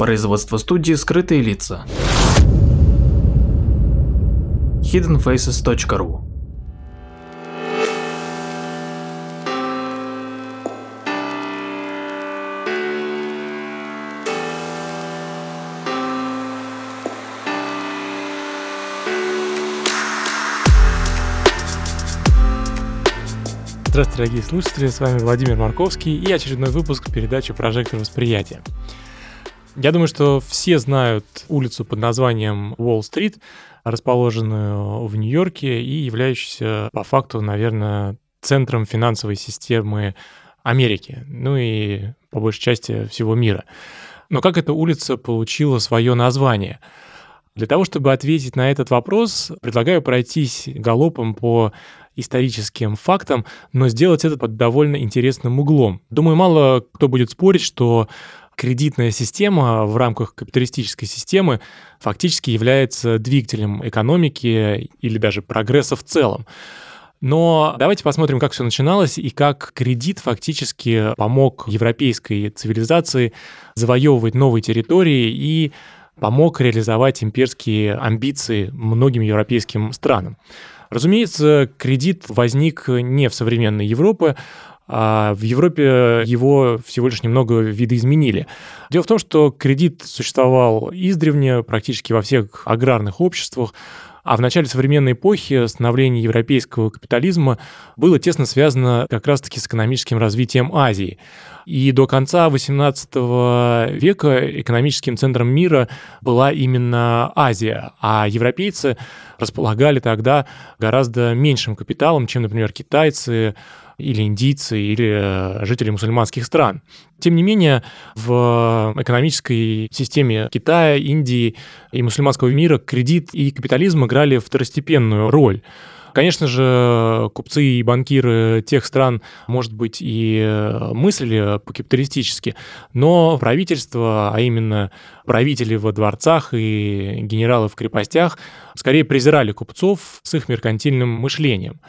Производство студии «Скрытые лица». hiddenfaces.ru Здравствуйте, дорогие слушатели, с вами Владимир Марковский и очередной выпуск передачи «Прожектор восприятия». Я думаю, что все знают улицу под названием Уолл-стрит, расположенную в Нью-Йорке и являющуюся по факту, наверное, центром финансовой системы Америки, ну и по большей части всего мира. Но как эта улица получила свое название? Для того, чтобы ответить на этот вопрос, предлагаю пройтись галопом по историческим фактам, но сделать это под довольно интересным углом. Думаю, мало кто будет спорить, что кредитная система в рамках капиталистической системы фактически является двигателем экономики или даже прогресса в целом. Но давайте посмотрим, как все начиналось и как кредит фактически помог европейской цивилизации завоевывать новые территории и помог реализовать имперские амбиции многим европейским странам. Разумеется, кредит возник не в современной Европе, а в Европе его всего лишь немного видоизменили. Дело в том, что кредит существовал издревне практически во всех аграрных обществах, а в начале современной эпохи становление европейского капитализма было тесно связано как раз-таки с экономическим развитием Азии. И до конца XVIII века экономическим центром мира была именно Азия, а европейцы располагали тогда гораздо меньшим капиталом, чем, например, китайцы, или индийцы, или э, жители мусульманских стран. Тем не менее, в экономической системе Китая, Индии и мусульманского мира кредит и капитализм играли второстепенную роль. Конечно же, купцы и банкиры тех стран, может быть, и мыслили по-капиталистически, но правительство, а именно правители во дворцах и генералы в крепостях, скорее презирали купцов с их меркантильным мышлением.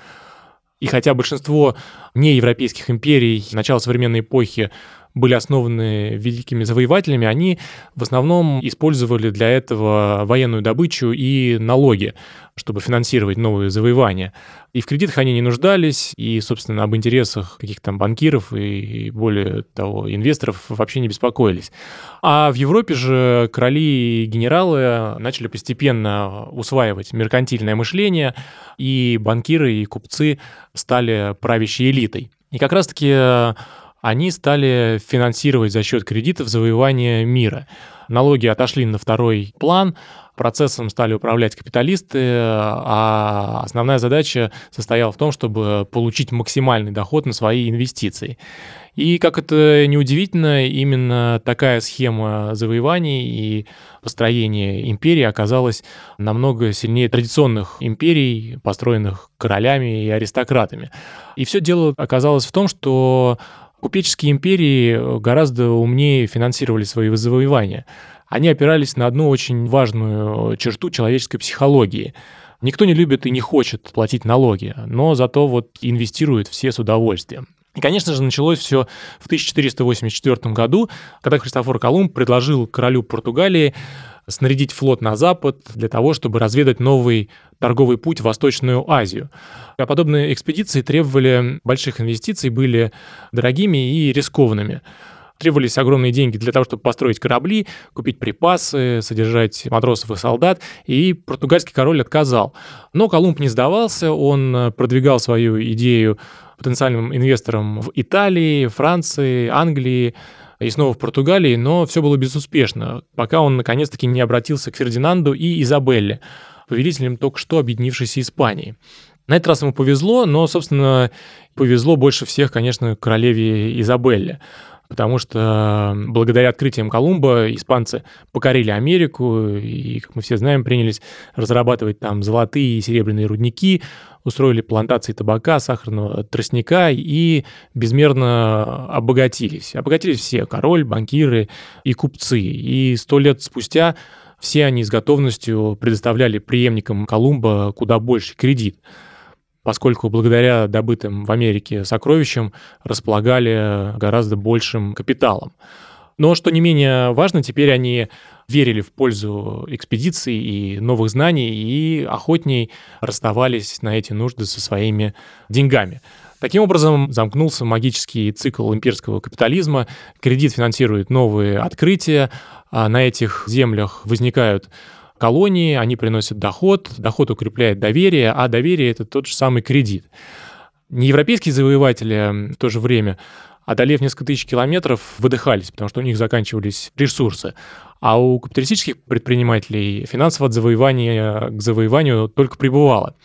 И хотя большинство неевропейских империй начала современной эпохи были основаны великими завоевателями, они в основном использовали для этого военную добычу и налоги, чтобы финансировать новые завоевания. И в кредитах они не нуждались, и, собственно, об интересах каких-то там банкиров и, более того, инвесторов вообще не беспокоились. А в Европе же короли и генералы начали постепенно усваивать меркантильное мышление, и банкиры и купцы стали правящей элитой. И как раз-таки они стали финансировать за счет кредитов завоевание мира. Налоги отошли на второй план, процессом стали управлять капиталисты, а основная задача состояла в том, чтобы получить максимальный доход на свои инвестиции. И, как это неудивительно, именно такая схема завоеваний и построения империи оказалась намного сильнее традиционных империй, построенных королями и аристократами. И все дело оказалось в том, что Купеческие империи э, гораздо умнее финансировали свои завоевания. Они опирались на одну очень важную черту человеческой психологии. Никто не любит и не хочет платить налоги, но зато вот инвестирует все с удовольствием. И, конечно же, началось все в 1484 году, когда Христофор Колумб предложил королю Португалии снарядить флот на запад для того, чтобы разведать новый торговый путь в Восточную Азию. А подобные экспедиции требовали больших инвестиций, были дорогими и рискованными требовались огромные деньги для того, чтобы построить корабли, купить припасы, содержать матросов и солдат, и португальский король отказал. Но Колумб не сдавался, он продвигал свою идею потенциальным инвесторам в Италии, Франции, Англии, и снова в Португалии, но все было безуспешно, пока он наконец-таки не обратился к Фердинанду и Изабелле, повелителям только что объединившейся Испании. На этот раз ему повезло, но, собственно, повезло больше всех, конечно, королеве Изабелле потому что благодаря открытиям Колумба испанцы покорили Америку и, как мы все знаем, принялись разрабатывать там золотые и серебряные рудники, устроили плантации табака, сахарного тростника и безмерно обогатились. Обогатились все, король, банкиры и купцы. И сто лет спустя все они с готовностью предоставляли преемникам Колумба куда больше кредит поскольку благодаря добытым в Америке сокровищам располагали гораздо большим капиталом. Но, что не менее важно, теперь они верили в пользу экспедиций и новых знаний, и охотней расставались на эти нужды со своими деньгами. Таким образом, замкнулся магический цикл имперского капитализма, кредит финансирует новые открытия, а на этих землях возникают колонии, они приносят доход, доход укрепляет доверие, а доверие — это тот же самый кредит. Неевропейские завоеватели в то же время, одолев несколько тысяч километров, выдыхались, потому что у них заканчивались ресурсы. А у капиталистических предпринимателей финансовое от завоевания к завоеванию только прибывало.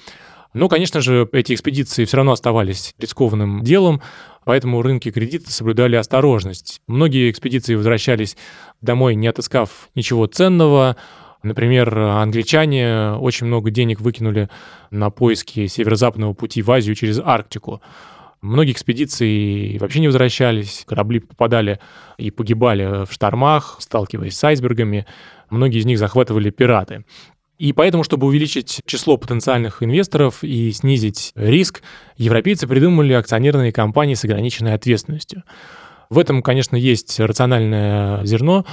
Но, конечно же, эти экспедиции все равно оставались рискованным делом, поэтому рынки кредита соблюдали осторожность. Многие экспедиции возвращались домой, не отыскав ничего ценного, Например, англичане очень много денег выкинули на поиски северо-западного пути в Азию через Арктику. Многие экспедиции вообще не возвращались, корабли попадали и погибали в штормах, сталкиваясь с айсбергами. Многие из них захватывали пираты. И поэтому, чтобы увеличить число потенциальных инвесторов и снизить риск, европейцы придумали акционерные компании с ограниченной ответственностью. В этом, конечно, есть рациональное зерно,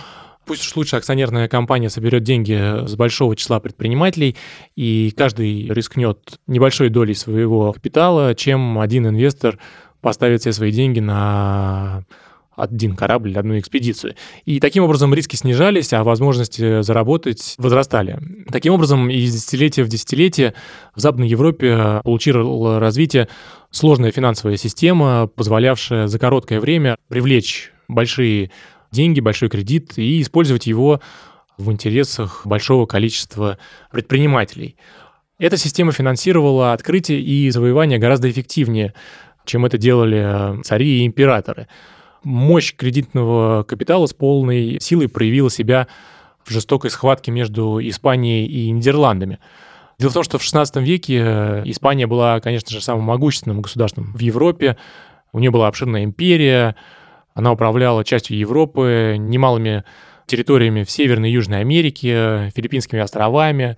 Пусть уж лучше акционерная компания соберет деньги с большого числа предпринимателей, и каждый рискнет небольшой долей своего капитала, чем один инвестор поставит все свои деньги на один корабль, одну экспедицию. И таким образом риски снижались, а возможности заработать возрастали. Таким образом, из десятилетия в десятилетие в Западной Европе получила развитие сложная финансовая система, позволявшая за короткое время привлечь большие деньги, большой кредит и использовать его в интересах большого количества предпринимателей. Эта система финансировала открытие и завоевание гораздо эффективнее, чем это делали цари и императоры. Мощь кредитного капитала с полной силой проявила себя в жестокой схватке между Испанией и Нидерландами. Дело в том, что в XVI веке Испания была, конечно же, самым могущественным государством в Европе. У нее была обширная империя, она управляла частью Европы, немалыми территориями в Северной и Южной Америке, Филиппинскими островами.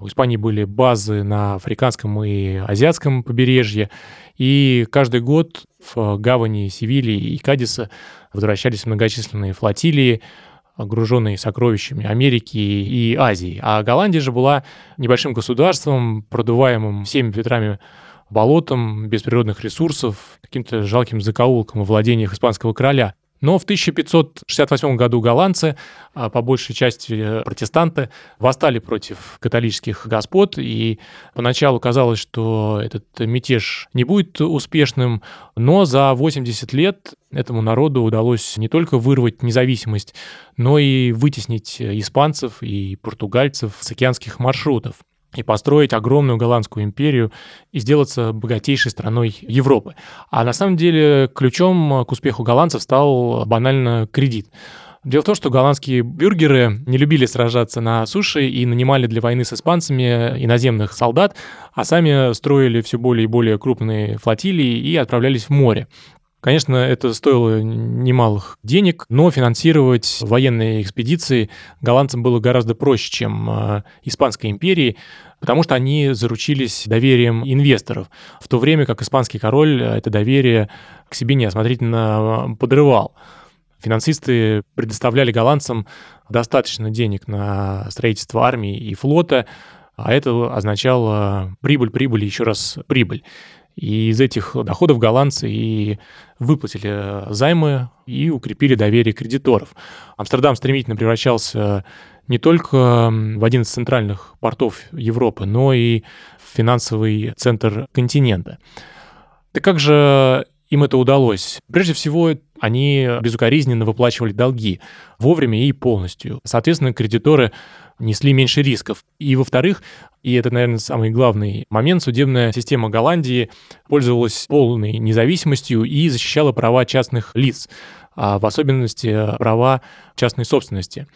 У Испании были базы на африканском и азиатском побережье. И каждый год в гавани Севильи и Кадиса возвращались многочисленные флотилии, груженные сокровищами Америки и Азии. А Голландия же была небольшим государством, продуваемым всеми ветрами болотам, без природных ресурсов, каким-то жалким закоулком во владениях испанского короля. Но в 1568 году голландцы, а по большей части протестанты, восстали против католических господ, и поначалу казалось, что этот мятеж не будет успешным, но за 80 лет этому народу удалось не только вырвать независимость, но и вытеснить испанцев и португальцев с океанских маршрутов и построить огромную голландскую империю и сделаться богатейшей страной Европы. А на самом деле ключом к успеху голландцев стал банально кредит. Дело в том, что голландские бюргеры не любили сражаться на суше и нанимали для войны с испанцами иноземных солдат, а сами строили все более и более крупные флотилии и отправлялись в море. Конечно, это стоило немалых денег, но финансировать военные экспедиции голландцам было гораздо проще, чем э, Испанской империи, потому что они заручились доверием инвесторов, в то время как испанский король это доверие к себе неосмотрительно э, подрывал. Финансисты предоставляли голландцам достаточно денег на строительство армии и флота, а это означало прибыль, прибыль, еще раз прибыль. И из этих доходов голландцы и выплатили займы и укрепили доверие кредиторов. Амстердам стремительно превращался не только в один из центральных портов Европы, но и в финансовый центр континента. Так как же им это удалось? Прежде всего, они безукоризненно выплачивали долги вовремя и полностью. Соответственно, кредиторы несли меньше рисков. И, во-вторых, и это, наверное, самый главный момент, судебная система Голландии пользовалась полной независимостью и защищала права частных лиц, а в особенности права частной собственности.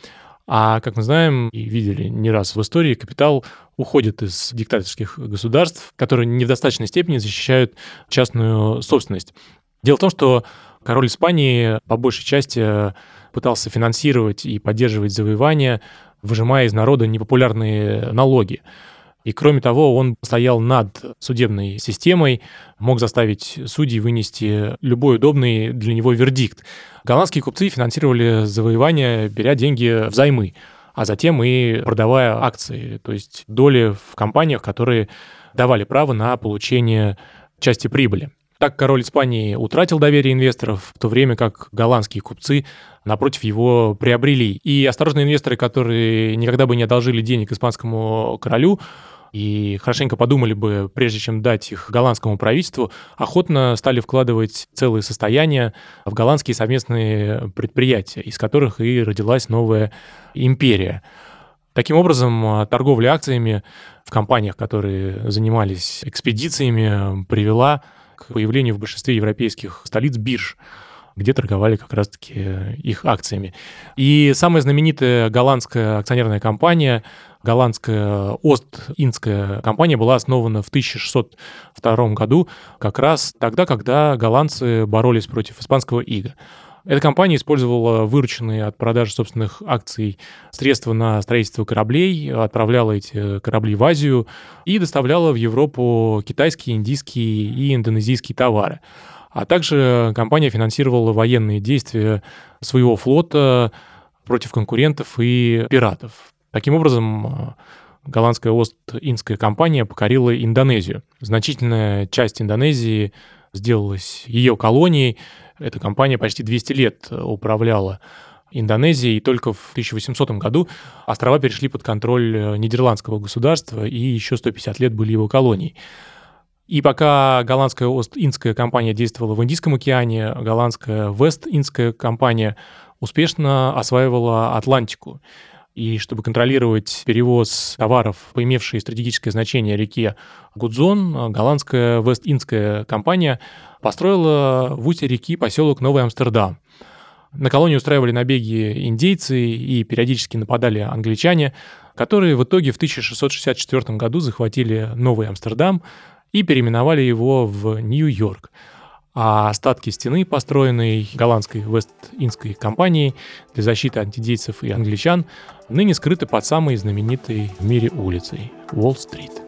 А, как мы знаем и видели не раз в истории, капитал уходит из диктаторских государств, которые не в достаточной степени защищают частную собственность. Дело в том, что король Испании по большей части пытался финансировать и поддерживать завоевания выжимая из народа непопулярные налоги. И кроме того, он стоял над судебной системой, мог заставить судей вынести любой удобный для него вердикт. Голландские купцы финансировали завоевания, беря деньги взаймы, а затем и продавая акции, то есть доли в компаниях, которые давали право на получение части прибыли. Так король Испании утратил доверие инвесторов, в то время как голландские купцы, напротив, его приобрели. И осторожные инвесторы, которые никогда бы не одолжили денег испанскому королю, и хорошенько подумали бы, прежде чем дать их голландскому правительству, охотно стали вкладывать целые состояния в голландские совместные предприятия, из которых и родилась новая империя. Таким образом, торговля акциями в компаниях, которые занимались экспедициями, привела к появлению в большинстве европейских столиц бирж, где торговали как раз-таки их акциями. И самая знаменитая голландская акционерная компания, голландская Ост-Индская компания, была основана в 1602 году, как раз тогда, когда голландцы боролись против испанского ига. Эта компания использовала вырученные от продажи собственных акций средства на строительство кораблей, отправляла эти корабли в Азию и доставляла в Европу китайские, индийские и индонезийские товары. А также компания финансировала военные действия своего флота против конкурентов и пиратов. Таким образом, голландская Ост-Индская компания покорила Индонезию. Значительная часть Индонезии сделалась ее колонией, эта компания почти 200 лет управляла Индонезией, и только в 1800 году острова перешли под контроль нидерландского государства, и еще 150 лет были его колонией. И пока голландская Ост-Индская компания действовала в Индийском океане, голландская Вест-Индская компания успешно осваивала Атлантику. И чтобы контролировать перевоз товаров, поимевшие стратегическое значение реке Гудзон, голландская Вест-Индская компания построила в устье реки поселок Новый Амстердам. На колонию устраивали набеги индейцы и периодически нападали англичане, которые в итоге в 1664 году захватили Новый Амстердам и переименовали его в Нью-Йорк. А остатки стены, построенной голландской Вест-Индской компанией для защиты антидейцев и англичан, ныне скрыты под самой знаменитой в мире улицей – Уолл-стрит.